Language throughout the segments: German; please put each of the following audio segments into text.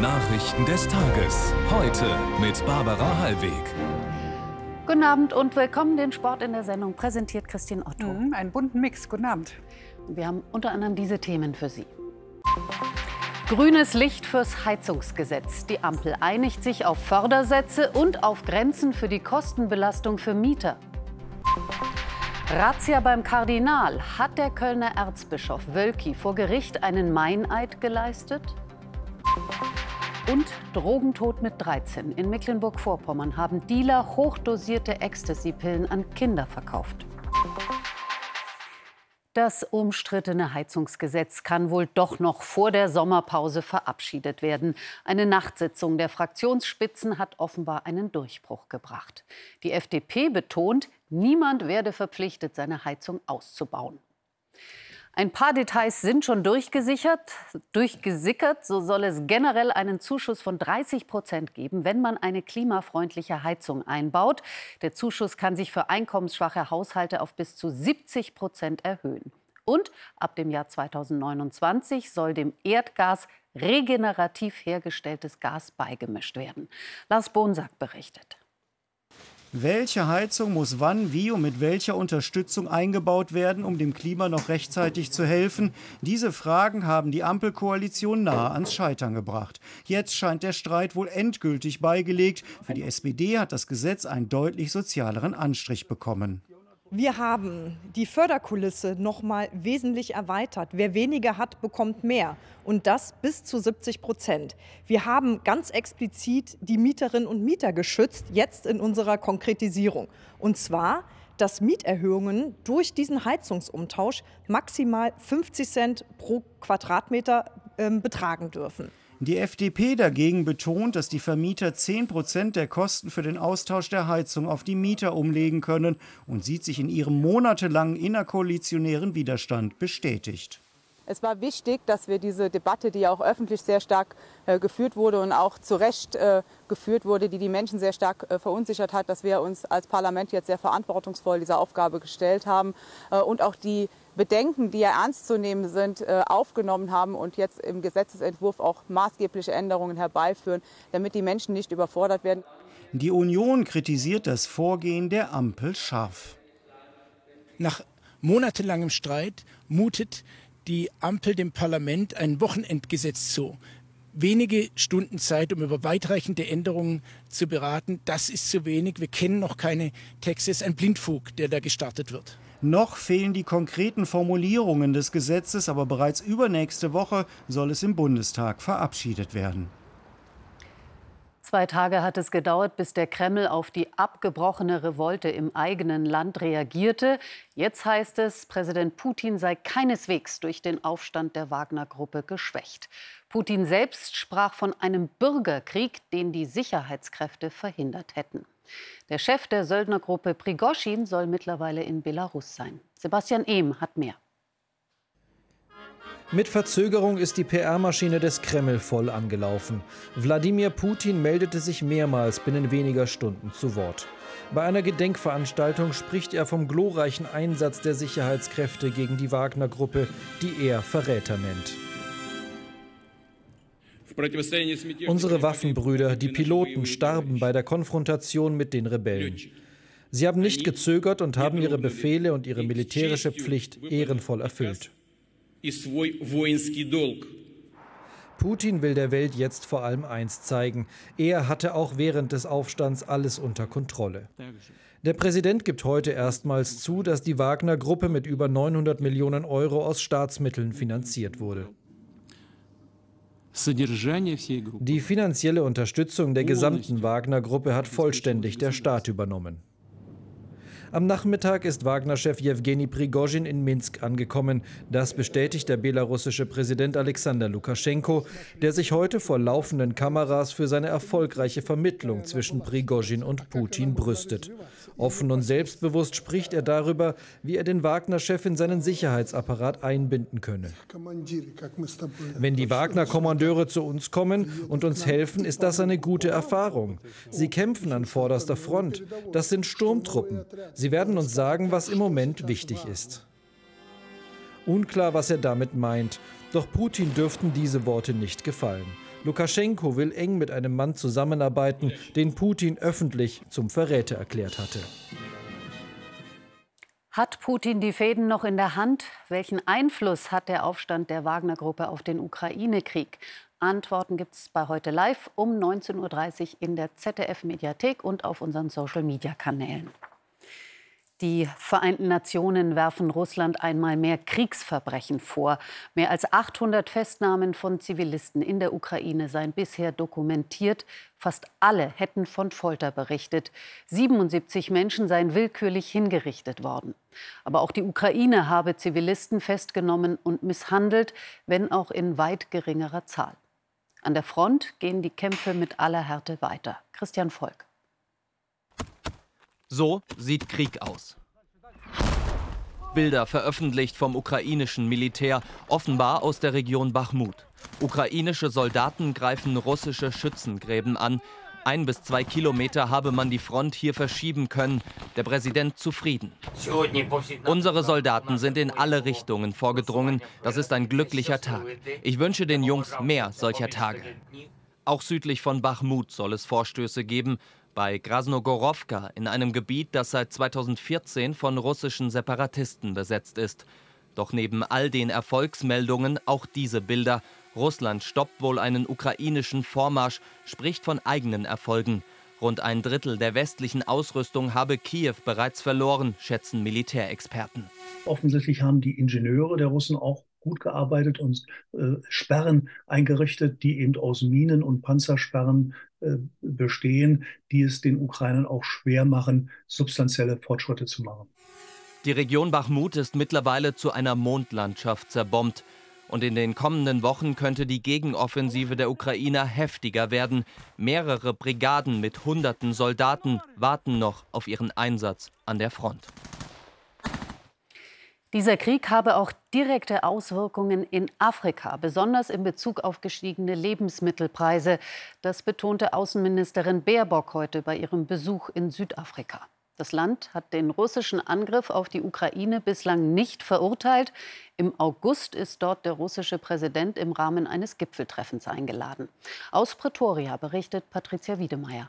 Nachrichten des Tages. Heute mit Barbara Hallweg. Guten Abend und willkommen. Den Sport in der Sendung präsentiert Christine Otto. Mhm, einen bunten Mix. Guten Abend. Wir haben unter anderem diese Themen für Sie. Grünes Licht fürs Heizungsgesetz. Die Ampel einigt sich auf Fördersätze und auf Grenzen für die Kostenbelastung für Mieter. Razzia beim Kardinal. Hat der Kölner Erzbischof Wölki vor Gericht einen Meineid geleistet? Und Drogentod mit 13. In Mecklenburg-Vorpommern haben Dealer hochdosierte Ecstasy-Pillen an Kinder verkauft. Das umstrittene Heizungsgesetz kann wohl doch noch vor der Sommerpause verabschiedet werden. Eine Nachtsitzung der Fraktionsspitzen hat offenbar einen Durchbruch gebracht. Die FDP betont, niemand werde verpflichtet, seine Heizung auszubauen. Ein paar Details sind schon durchgesichert, durchgesickert. So soll es generell einen Zuschuss von 30 Prozent geben, wenn man eine klimafreundliche Heizung einbaut. Der Zuschuss kann sich für einkommensschwache Haushalte auf bis zu 70 Prozent erhöhen. Und ab dem Jahr 2029 soll dem Erdgas regenerativ hergestelltes Gas beigemischt werden. Lars Bonsack berichtet. Welche Heizung muss wann, wie und mit welcher Unterstützung eingebaut werden, um dem Klima noch rechtzeitig zu helfen? Diese Fragen haben die Ampelkoalition nahe ans Scheitern gebracht. Jetzt scheint der Streit wohl endgültig beigelegt. Für die SPD hat das Gesetz einen deutlich sozialeren Anstrich bekommen. Wir haben die Förderkulisse noch mal wesentlich erweitert. Wer weniger hat, bekommt mehr. Und das bis zu 70 Prozent. Wir haben ganz explizit die Mieterinnen und Mieter geschützt, jetzt in unserer Konkretisierung. Und zwar, dass Mieterhöhungen durch diesen Heizungsumtausch maximal 50 Cent pro Quadratmeter äh, betragen dürfen. Die FDP dagegen betont, dass die Vermieter 10 Prozent der Kosten für den Austausch der Heizung auf die Mieter umlegen können und sieht sich in ihrem monatelangen innerkoalitionären Widerstand bestätigt. Es war wichtig, dass wir diese Debatte, die ja auch öffentlich sehr stark äh, geführt wurde und auch zu Recht äh, geführt wurde, die die Menschen sehr stark äh, verunsichert hat, dass wir uns als Parlament jetzt sehr verantwortungsvoll dieser Aufgabe gestellt haben äh, und auch die Bedenken, die ja ernst zu nehmen sind, äh, aufgenommen haben und jetzt im Gesetzesentwurf auch maßgebliche Änderungen herbeiführen, damit die Menschen nicht überfordert werden. Die Union kritisiert das Vorgehen der Ampel scharf. Nach monatelangem Streit mutet die Ampel dem Parlament ein Wochenendgesetz zu. Wenige Stunden Zeit, um über weitreichende Änderungen zu beraten, das ist zu wenig. Wir kennen noch keine Texte. Es ist ein Blindfug, der da gestartet wird. Noch fehlen die konkreten Formulierungen des Gesetzes, aber bereits übernächste Woche soll es im Bundestag verabschiedet werden. Zwei Tage hat es gedauert, bis der Kreml auf die abgebrochene Revolte im eigenen Land reagierte. Jetzt heißt es, Präsident Putin sei keineswegs durch den Aufstand der Wagner-Gruppe geschwächt. Putin selbst sprach von einem Bürgerkrieg, den die Sicherheitskräfte verhindert hätten. Der Chef der Söldnergruppe Prigoschin soll mittlerweile in Belarus sein. Sebastian Ehm hat mehr. Mit Verzögerung ist die PR-Maschine des Kreml voll angelaufen. Wladimir Putin meldete sich mehrmals binnen weniger Stunden zu Wort. Bei einer Gedenkveranstaltung spricht er vom glorreichen Einsatz der Sicherheitskräfte gegen die Wagner-Gruppe, die er Verräter nennt. Unsere Waffenbrüder, die Piloten, starben bei der Konfrontation mit den Rebellen. Sie haben nicht gezögert und haben ihre Befehle und ihre militärische Pflicht ehrenvoll erfüllt. Putin will der Welt jetzt vor allem eins zeigen. Er hatte auch während des Aufstands alles unter Kontrolle. Der Präsident gibt heute erstmals zu, dass die Wagner-Gruppe mit über 900 Millionen Euro aus Staatsmitteln finanziert wurde. Die finanzielle Unterstützung der gesamten Wagner-Gruppe hat vollständig der Staat übernommen. Am Nachmittag ist Wagner-Chef Jewgeni Prigozhin in Minsk angekommen. Das bestätigt der belarussische Präsident Alexander Lukaschenko, der sich heute vor laufenden Kameras für seine erfolgreiche Vermittlung zwischen Prigozhin und Putin brüstet. Offen und selbstbewusst spricht er darüber, wie er den Wagner-Chef in seinen Sicherheitsapparat einbinden könne. Wenn die Wagner-Kommandeure zu uns kommen und uns helfen, ist das eine gute Erfahrung. Sie kämpfen an vorderster Front. Das sind Sturmtruppen. Sie werden uns sagen, was im Moment wichtig ist. Unklar, was er damit meint. Doch Putin dürften diese Worte nicht gefallen. Lukaschenko will eng mit einem Mann zusammenarbeiten, den Putin öffentlich zum Verräter erklärt hatte. Hat Putin die Fäden noch in der Hand? Welchen Einfluss hat der Aufstand der Wagner-Gruppe auf den Ukraine-Krieg? Antworten gibt es bei heute live um 19.30 Uhr in der ZDF-Mediathek und auf unseren Social-Media-Kanälen. Die Vereinten Nationen werfen Russland einmal mehr Kriegsverbrechen vor. Mehr als 800 Festnahmen von Zivilisten in der Ukraine seien bisher dokumentiert. Fast alle hätten von Folter berichtet. 77 Menschen seien willkürlich hingerichtet worden. Aber auch die Ukraine habe Zivilisten festgenommen und misshandelt, wenn auch in weit geringerer Zahl. An der Front gehen die Kämpfe mit aller Härte weiter. Christian Volk. So sieht Krieg aus. Bilder veröffentlicht vom ukrainischen Militär, offenbar aus der Region Bachmut. Ukrainische Soldaten greifen russische Schützengräben an. Ein bis zwei Kilometer habe man die Front hier verschieben können. Der Präsident zufrieden. Unsere Soldaten sind in alle Richtungen vorgedrungen. Das ist ein glücklicher Tag. Ich wünsche den Jungs mehr solcher Tage. Auch südlich von Bachmut soll es Vorstöße geben bei Grasnogorowka in einem Gebiet, das seit 2014 von russischen Separatisten besetzt ist. Doch neben all den Erfolgsmeldungen auch diese Bilder. Russland stoppt wohl einen ukrainischen Vormarsch, spricht von eigenen Erfolgen. Rund ein Drittel der westlichen Ausrüstung habe Kiew bereits verloren, schätzen Militärexperten. Offensichtlich haben die Ingenieure der Russen auch gut gearbeitet und äh, Sperren eingerichtet, die eben aus Minen und Panzersperren äh, bestehen, die es den Ukrainern auch schwer machen, substanzielle Fortschritte zu machen. Die Region Bachmut ist mittlerweile zu einer Mondlandschaft zerbombt. Und in den kommenden Wochen könnte die Gegenoffensive der Ukrainer heftiger werden. Mehrere Brigaden mit hunderten Soldaten warten noch auf ihren Einsatz an der Front. Dieser Krieg habe auch direkte Auswirkungen in Afrika, besonders in Bezug auf gestiegene Lebensmittelpreise. Das betonte Außenministerin Baerbock heute bei ihrem Besuch in Südafrika. Das Land hat den russischen Angriff auf die Ukraine bislang nicht verurteilt. Im August ist dort der russische Präsident im Rahmen eines Gipfeltreffens eingeladen. Aus Pretoria berichtet Patricia Wiedemeyer.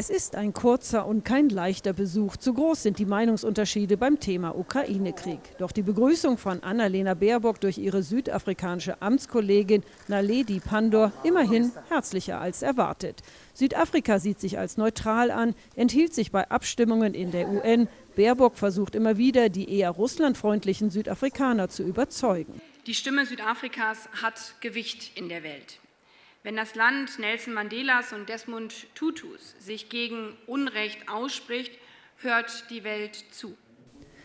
Es ist ein kurzer und kein leichter Besuch. Zu groß sind die Meinungsunterschiede beim Thema Ukraine-Krieg. Doch die Begrüßung von Annalena Baerbock durch ihre südafrikanische Amtskollegin Naledi Pandor immerhin herzlicher als erwartet. Südafrika sieht sich als neutral an, enthielt sich bei Abstimmungen in der UN. Baerbock versucht immer wieder, die eher russlandfreundlichen Südafrikaner zu überzeugen. Die Stimme Südafrikas hat Gewicht in der Welt. Wenn das Land Nelson Mandelas und Desmond Tutus sich gegen Unrecht ausspricht, hört die Welt zu.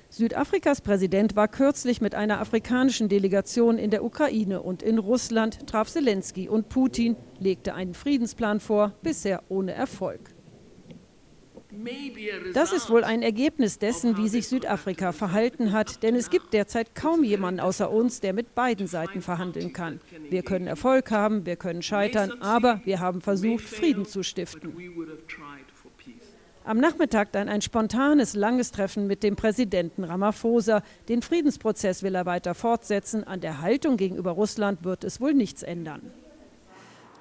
Südafrikas Präsident war kürzlich mit einer afrikanischen Delegation in der Ukraine und in Russland, traf Zelensky und Putin, legte einen Friedensplan vor, bisher ohne Erfolg. Das ist wohl ein Ergebnis dessen, wie sich Südafrika verhalten hat, denn es gibt derzeit kaum jemanden außer uns, der mit beiden Seiten verhandeln kann. Wir können Erfolg haben, wir können scheitern, aber wir haben versucht, Frieden zu stiften. Am Nachmittag dann ein spontanes, langes Treffen mit dem Präsidenten Ramaphosa. Den Friedensprozess will er weiter fortsetzen. An der Haltung gegenüber Russland wird es wohl nichts ändern.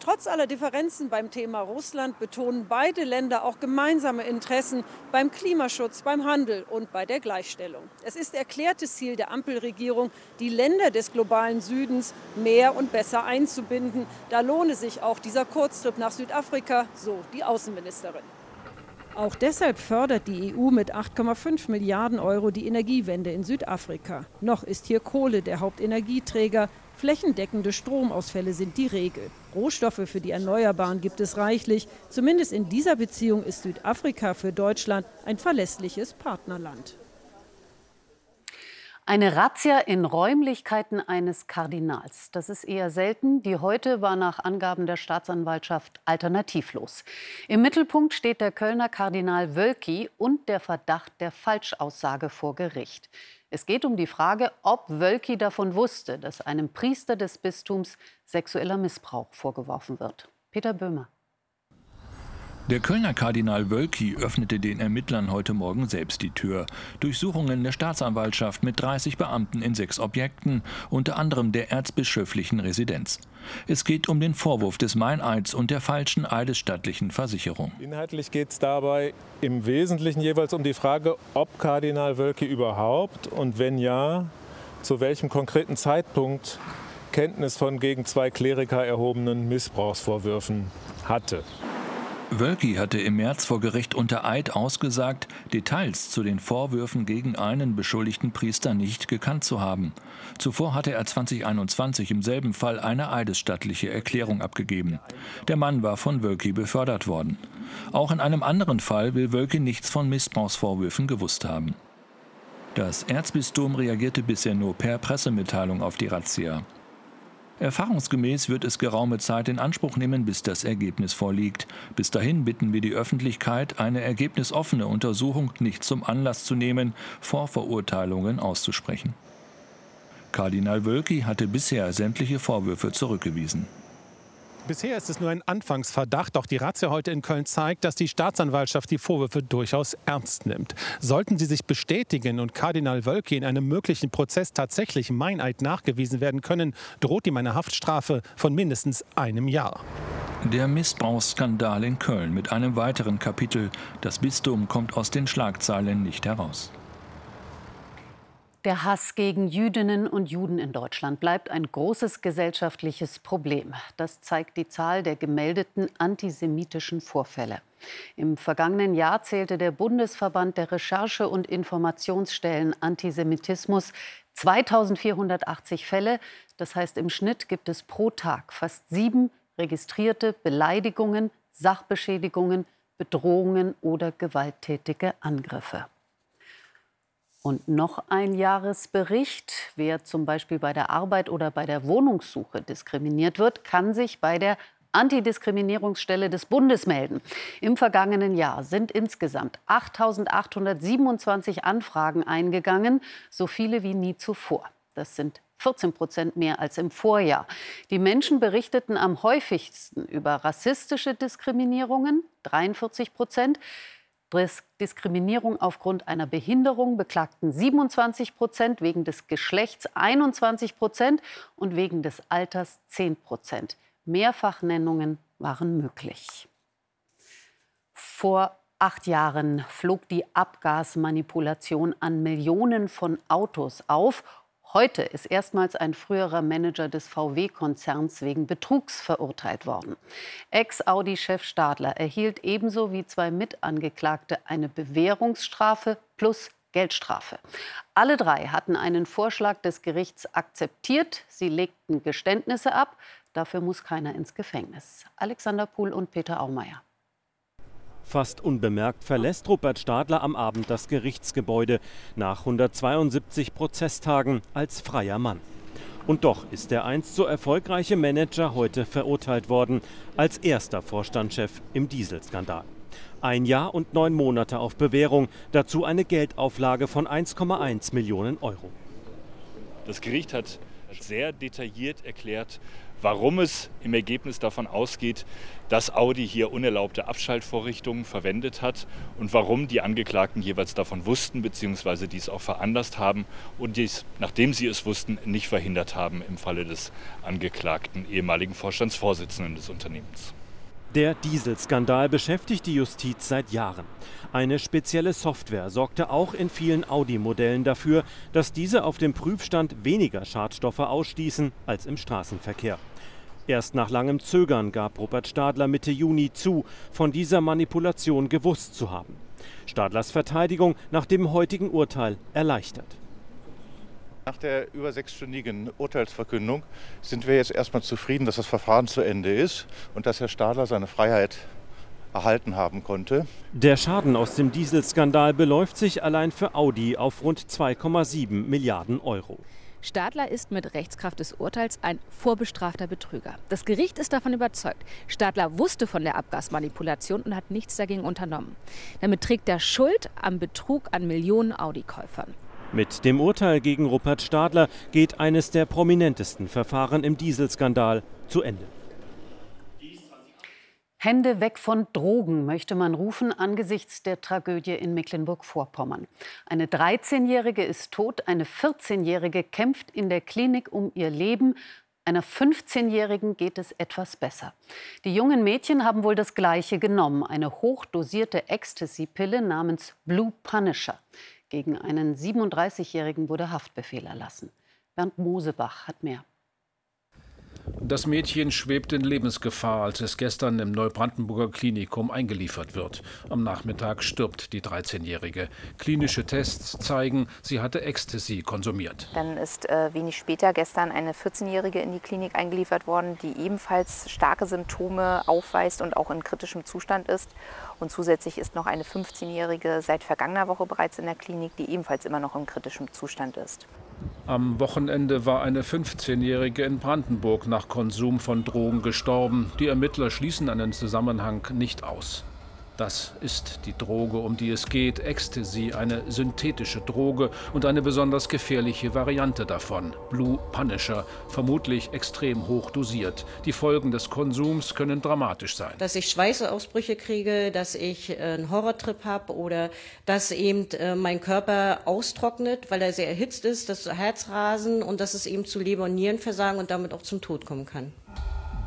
Trotz aller Differenzen beim Thema Russland betonen beide Länder auch gemeinsame Interessen beim Klimaschutz, beim Handel und bei der Gleichstellung. Es ist erklärtes Ziel der Ampelregierung, die Länder des globalen Südens mehr und besser einzubinden. Da lohne sich auch dieser Kurztrip nach Südafrika, so die Außenministerin. Auch deshalb fördert die EU mit 8,5 Milliarden Euro die Energiewende in Südafrika. Noch ist hier Kohle der Hauptenergieträger. Flächendeckende Stromausfälle sind die Regel. Rohstoffe für die Erneuerbaren gibt es reichlich. Zumindest in dieser Beziehung ist Südafrika für Deutschland ein verlässliches Partnerland. Eine Razzia in Räumlichkeiten eines Kardinals. Das ist eher selten. Die heute war nach Angaben der Staatsanwaltschaft alternativlos. Im Mittelpunkt steht der Kölner Kardinal Wölki und der Verdacht der Falschaussage vor Gericht. Es geht um die Frage, ob Wölki davon wusste, dass einem Priester des Bistums sexueller Missbrauch vorgeworfen wird. Peter Böhmer. Der Kölner Kardinal Wölki öffnete den Ermittlern heute Morgen selbst die Tür. Durchsuchungen der Staatsanwaltschaft mit 30 Beamten in sechs Objekten, unter anderem der erzbischöflichen Residenz. Es geht um den Vorwurf des Meineids und der falschen eidesstattlichen Versicherung. Inhaltlich geht es dabei im Wesentlichen jeweils um die Frage, ob Kardinal Wölki überhaupt und wenn ja, zu welchem konkreten Zeitpunkt Kenntnis von gegen zwei Kleriker erhobenen Missbrauchsvorwürfen hatte. Wölki hatte im März vor Gericht unter Eid ausgesagt, Details zu den Vorwürfen gegen einen beschuldigten Priester nicht gekannt zu haben. Zuvor hatte er 2021 im selben Fall eine eidesstattliche Erklärung abgegeben. Der Mann war von Wölki befördert worden. Auch in einem anderen Fall will Wölki nichts von Missbrauchsvorwürfen gewusst haben. Das Erzbistum reagierte bisher nur per Pressemitteilung auf die Razzia. Erfahrungsgemäß wird es geraume Zeit in Anspruch nehmen, bis das Ergebnis vorliegt. Bis dahin bitten wir die Öffentlichkeit, eine ergebnisoffene Untersuchung nicht zum Anlass zu nehmen, Vorverurteilungen auszusprechen. Kardinal Wölki hatte bisher sämtliche Vorwürfe zurückgewiesen. Bisher ist es nur ein Anfangsverdacht, doch die Razzia heute in Köln zeigt, dass die Staatsanwaltschaft die Vorwürfe durchaus ernst nimmt. Sollten sie sich bestätigen und Kardinal Wölki in einem möglichen Prozess tatsächlich Meineid nachgewiesen werden können, droht ihm eine Haftstrafe von mindestens einem Jahr. Der Missbrauchsskandal in Köln mit einem weiteren Kapitel. Das Bistum kommt aus den Schlagzeilen nicht heraus. Der Hass gegen Jüdinnen und Juden in Deutschland bleibt ein großes gesellschaftliches Problem. Das zeigt die Zahl der gemeldeten antisemitischen Vorfälle. Im vergangenen Jahr zählte der Bundesverband der Recherche- und Informationsstellen Antisemitismus 2480 Fälle. Das heißt, im Schnitt gibt es pro Tag fast sieben registrierte Beleidigungen, Sachbeschädigungen, Bedrohungen oder gewalttätige Angriffe. Und noch ein Jahresbericht. Wer zum Beispiel bei der Arbeit oder bei der Wohnungssuche diskriminiert wird, kann sich bei der Antidiskriminierungsstelle des Bundes melden. Im vergangenen Jahr sind insgesamt 8.827 Anfragen eingegangen, so viele wie nie zuvor. Das sind 14 Prozent mehr als im Vorjahr. Die Menschen berichteten am häufigsten über rassistische Diskriminierungen, 43 Prozent, Diskriminierung aufgrund einer Behinderung beklagten 27 Prozent, wegen des Geschlechts 21 Prozent und wegen des Alters 10 Prozent. Mehrfachnennungen waren möglich. Vor acht Jahren flog die Abgasmanipulation an Millionen von Autos auf Heute ist erstmals ein früherer Manager des VW-Konzerns wegen Betrugs verurteilt worden. Ex-Audi-Chef Stadler erhielt ebenso wie zwei Mitangeklagte eine Bewährungsstrafe plus Geldstrafe. Alle drei hatten einen Vorschlag des Gerichts akzeptiert. Sie legten Geständnisse ab. Dafür muss keiner ins Gefängnis. Alexander Pohl und Peter Aumeier. Fast unbemerkt verlässt Rupert Stadler am Abend das Gerichtsgebäude nach 172 Prozesstagen als freier Mann. Und doch ist der einst so erfolgreiche Manager heute verurteilt worden als erster Vorstandschef im Dieselskandal. Ein Jahr und neun Monate auf Bewährung, dazu eine Geldauflage von 1,1 Millionen Euro. Das Gericht hat sehr detailliert erklärt, warum es im Ergebnis davon ausgeht, dass Audi hier unerlaubte Abschaltvorrichtungen verwendet hat und warum die Angeklagten jeweils davon wussten bzw. dies auch veranlasst haben und dies, nachdem sie es wussten, nicht verhindert haben im Falle des angeklagten ehemaligen Vorstandsvorsitzenden des Unternehmens. Der Dieselskandal beschäftigt die Justiz seit Jahren. Eine spezielle Software sorgte auch in vielen Audi-Modellen dafür, dass diese auf dem Prüfstand weniger Schadstoffe ausstießen als im Straßenverkehr. Erst nach langem Zögern gab Robert Stadler Mitte Juni zu, von dieser Manipulation gewusst zu haben. Stadlers Verteidigung nach dem heutigen Urteil erleichtert. Nach der über sechsstündigen Urteilsverkündung sind wir jetzt erstmal zufrieden, dass das Verfahren zu Ende ist und dass Herr Stadler seine Freiheit erhalten haben konnte. Der Schaden aus dem Dieselskandal beläuft sich allein für Audi auf rund 2,7 Milliarden Euro. Stadler ist mit Rechtskraft des Urteils ein vorbestrafter Betrüger. Das Gericht ist davon überzeugt. Stadler wusste von der Abgasmanipulation und hat nichts dagegen unternommen. Damit trägt er Schuld am Betrug an Millionen Audi-Käufern. Mit dem Urteil gegen Rupert Stadler geht eines der prominentesten Verfahren im Dieselskandal zu Ende. Hände weg von Drogen, möchte man rufen angesichts der Tragödie in Mecklenburg-Vorpommern. Eine 13-Jährige ist tot, eine 14-Jährige kämpft in der Klinik um ihr Leben. Einer 15-Jährigen geht es etwas besser. Die jungen Mädchen haben wohl das Gleiche genommen, eine hochdosierte Ecstasy-Pille namens Blue Punisher. Gegen einen 37-Jährigen wurde Haftbefehl erlassen. Bernd Mosebach hat mehr. Das Mädchen schwebt in Lebensgefahr, als es gestern im Neubrandenburger Klinikum eingeliefert wird. Am Nachmittag stirbt die 13-Jährige. Klinische Tests zeigen, sie hatte Ecstasy konsumiert. Dann ist äh, wenig später gestern eine 14-Jährige in die Klinik eingeliefert worden, die ebenfalls starke Symptome aufweist und auch in kritischem Zustand ist. Und zusätzlich ist noch eine 15-Jährige seit vergangener Woche bereits in der Klinik, die ebenfalls immer noch in kritischem Zustand ist. Am Wochenende war eine 15-Jährige in Brandenburg nach Konsum von Drogen gestorben. Die Ermittler schließen einen Zusammenhang nicht aus. Das ist die Droge, um die es geht, Ecstasy, eine synthetische Droge und eine besonders gefährliche Variante davon, Blue Punisher, vermutlich extrem hoch dosiert. Die Folgen des Konsums können dramatisch sein. Dass ich Schweißausbrüche kriege, dass ich äh, einen Horrortrip habe oder dass eben äh, mein Körper austrocknet, weil er sehr erhitzt ist, das Herzrasen und dass es eben zu Leber- und Nierenversagen und damit auch zum Tod kommen kann.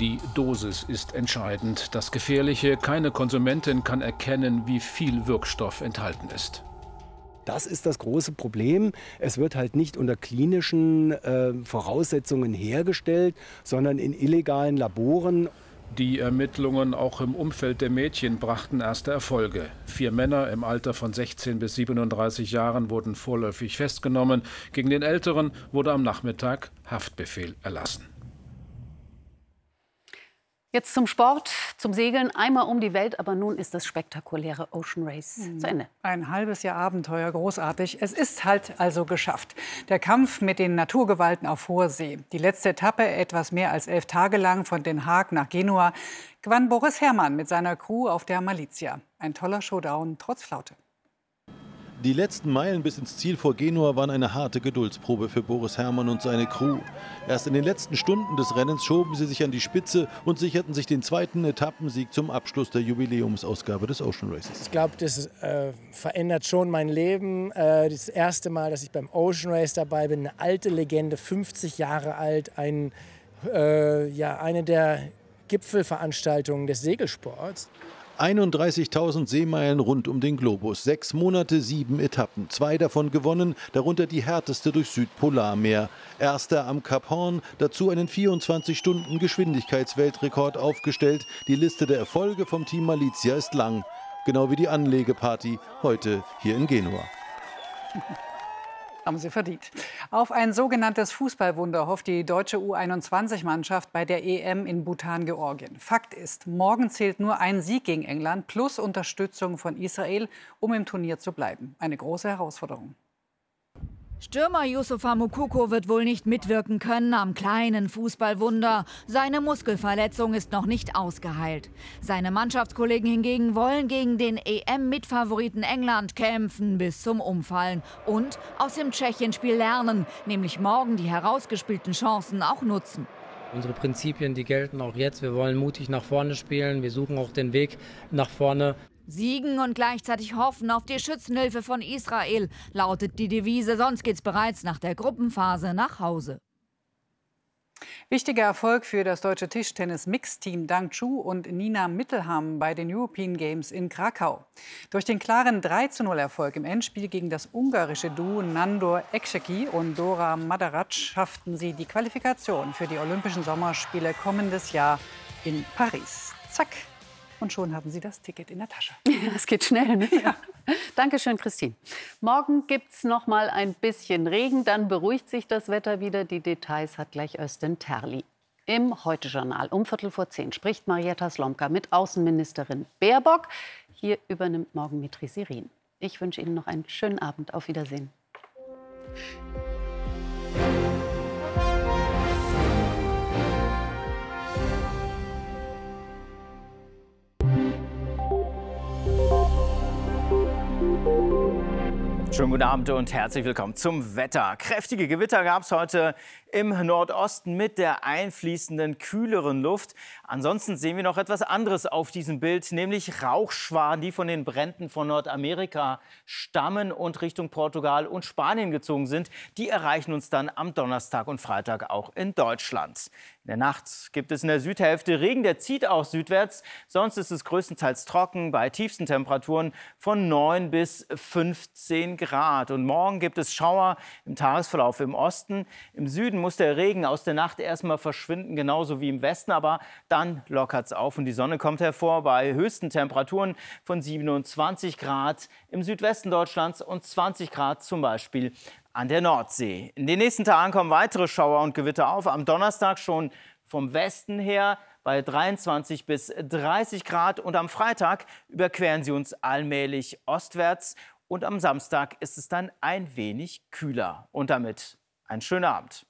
Die Dosis ist entscheidend. Das Gefährliche, keine Konsumentin kann erkennen, wie viel Wirkstoff enthalten ist. Das ist das große Problem. Es wird halt nicht unter klinischen äh, Voraussetzungen hergestellt, sondern in illegalen Laboren. Die Ermittlungen auch im Umfeld der Mädchen brachten erste Erfolge. Vier Männer im Alter von 16 bis 37 Jahren wurden vorläufig festgenommen. Gegen den Älteren wurde am Nachmittag Haftbefehl erlassen. Jetzt zum Sport, zum Segeln, einmal um die Welt, aber nun ist das spektakuläre Ocean Race mhm. zu Ende. Ein halbes Jahr Abenteuer, großartig. Es ist halt also geschafft. Der Kampf mit den Naturgewalten auf hoher See. Die letzte Etappe, etwas mehr als elf Tage lang von Den Haag nach Genua, gewann Boris Herrmann mit seiner Crew auf der Malizia. Ein toller Showdown trotz Flaute. Die letzten Meilen bis ins Ziel vor Genua waren eine harte Geduldsprobe für Boris Herrmann und seine Crew. Erst in den letzten Stunden des Rennens schoben sie sich an die Spitze und sicherten sich den zweiten Etappensieg zum Abschluss der Jubiläumsausgabe des Ocean Races. Ich glaube, das äh, verändert schon mein Leben. Äh, das erste Mal, dass ich beim Ocean Race dabei bin, eine alte Legende, 50 Jahre alt, ein, äh, ja, eine der Gipfelveranstaltungen des Segelsports. 31.000 Seemeilen rund um den Globus, sechs Monate, sieben Etappen, zwei davon gewonnen, darunter die härteste durch Südpolarmeer. Erster am Kap Horn, dazu einen 24-Stunden-Geschwindigkeitsweltrekord aufgestellt. Die Liste der Erfolge vom Team Malizia ist lang, genau wie die Anlegeparty heute hier in Genua. Haben Sie verdient. Auf ein sogenanntes Fußballwunder hofft die deutsche U21-Mannschaft bei der EM in Bhutan-Georgien. Fakt ist, morgen zählt nur ein Sieg gegen England plus Unterstützung von Israel, um im Turnier zu bleiben. Eine große Herausforderung. Stürmer Yusufa Mukoko wird wohl nicht mitwirken können am kleinen Fußballwunder. Seine Muskelverletzung ist noch nicht ausgeheilt. Seine Mannschaftskollegen hingegen wollen gegen den EM-Mitfavoriten England kämpfen bis zum Umfallen und aus dem Tschechien-Spiel lernen, nämlich morgen die herausgespielten Chancen auch nutzen. Unsere Prinzipien, die gelten auch jetzt. Wir wollen mutig nach vorne spielen. Wir suchen auch den Weg nach vorne. Siegen und gleichzeitig hoffen auf die Schützenhilfe von Israel, lautet die Devise, sonst geht's bereits nach der Gruppenphase nach Hause. Wichtiger Erfolg für das deutsche Tischtennis-Mixteam Dang Chu und Nina Mittelham bei den European Games in Krakau. Durch den klaren 3-0-Erfolg im Endspiel gegen das ungarische Duo Nandor Ekşeki und Dora Madarac schafften sie die Qualifikation für die Olympischen Sommerspiele kommendes Jahr in Paris. Zack, und schon haben Sie das Ticket in der Tasche. Es geht schnell, ne? Ja. Dankeschön, Christine. Morgen gibt es noch mal ein bisschen Regen, dann beruhigt sich das Wetter wieder. Die Details hat gleich Östen Terli. Im Heute-Journal um Viertel vor zehn spricht Marietta Slomka mit Außenministerin Baerbock. Hier übernimmt morgen Mitri Sirin. Ich wünsche Ihnen noch einen schönen Abend. Auf Wiedersehen. Schönen guten Abend und herzlich willkommen zum Wetter. Kräftige Gewitter gab es heute im Nordosten mit der einfließenden, kühleren Luft. Ansonsten sehen wir noch etwas anderes auf diesem Bild, nämlich Rauchschwaden, die von den Bränden von Nordamerika stammen und Richtung Portugal und Spanien gezogen sind. Die erreichen uns dann am Donnerstag und Freitag auch in Deutschland. In der Nacht gibt es in der Südhälfte Regen, der zieht auch südwärts. Sonst ist es größtenteils trocken bei tiefsten Temperaturen von 9 bis 15 Grad. Und morgen gibt es Schauer im Tagesverlauf im Osten. Im Süden muss der Regen aus der Nacht erstmal verschwinden, genauso wie im Westen. Aber dann lockert es auf und die Sonne kommt hervor bei höchsten Temperaturen von 27 Grad im Südwesten Deutschlands und 20 Grad zum Beispiel an der Nordsee. In den nächsten Tagen kommen weitere Schauer und Gewitter auf. Am Donnerstag schon vom Westen her bei 23 bis 30 Grad und am Freitag überqueren sie uns allmählich ostwärts und am Samstag ist es dann ein wenig kühler. Und damit einen schönen Abend.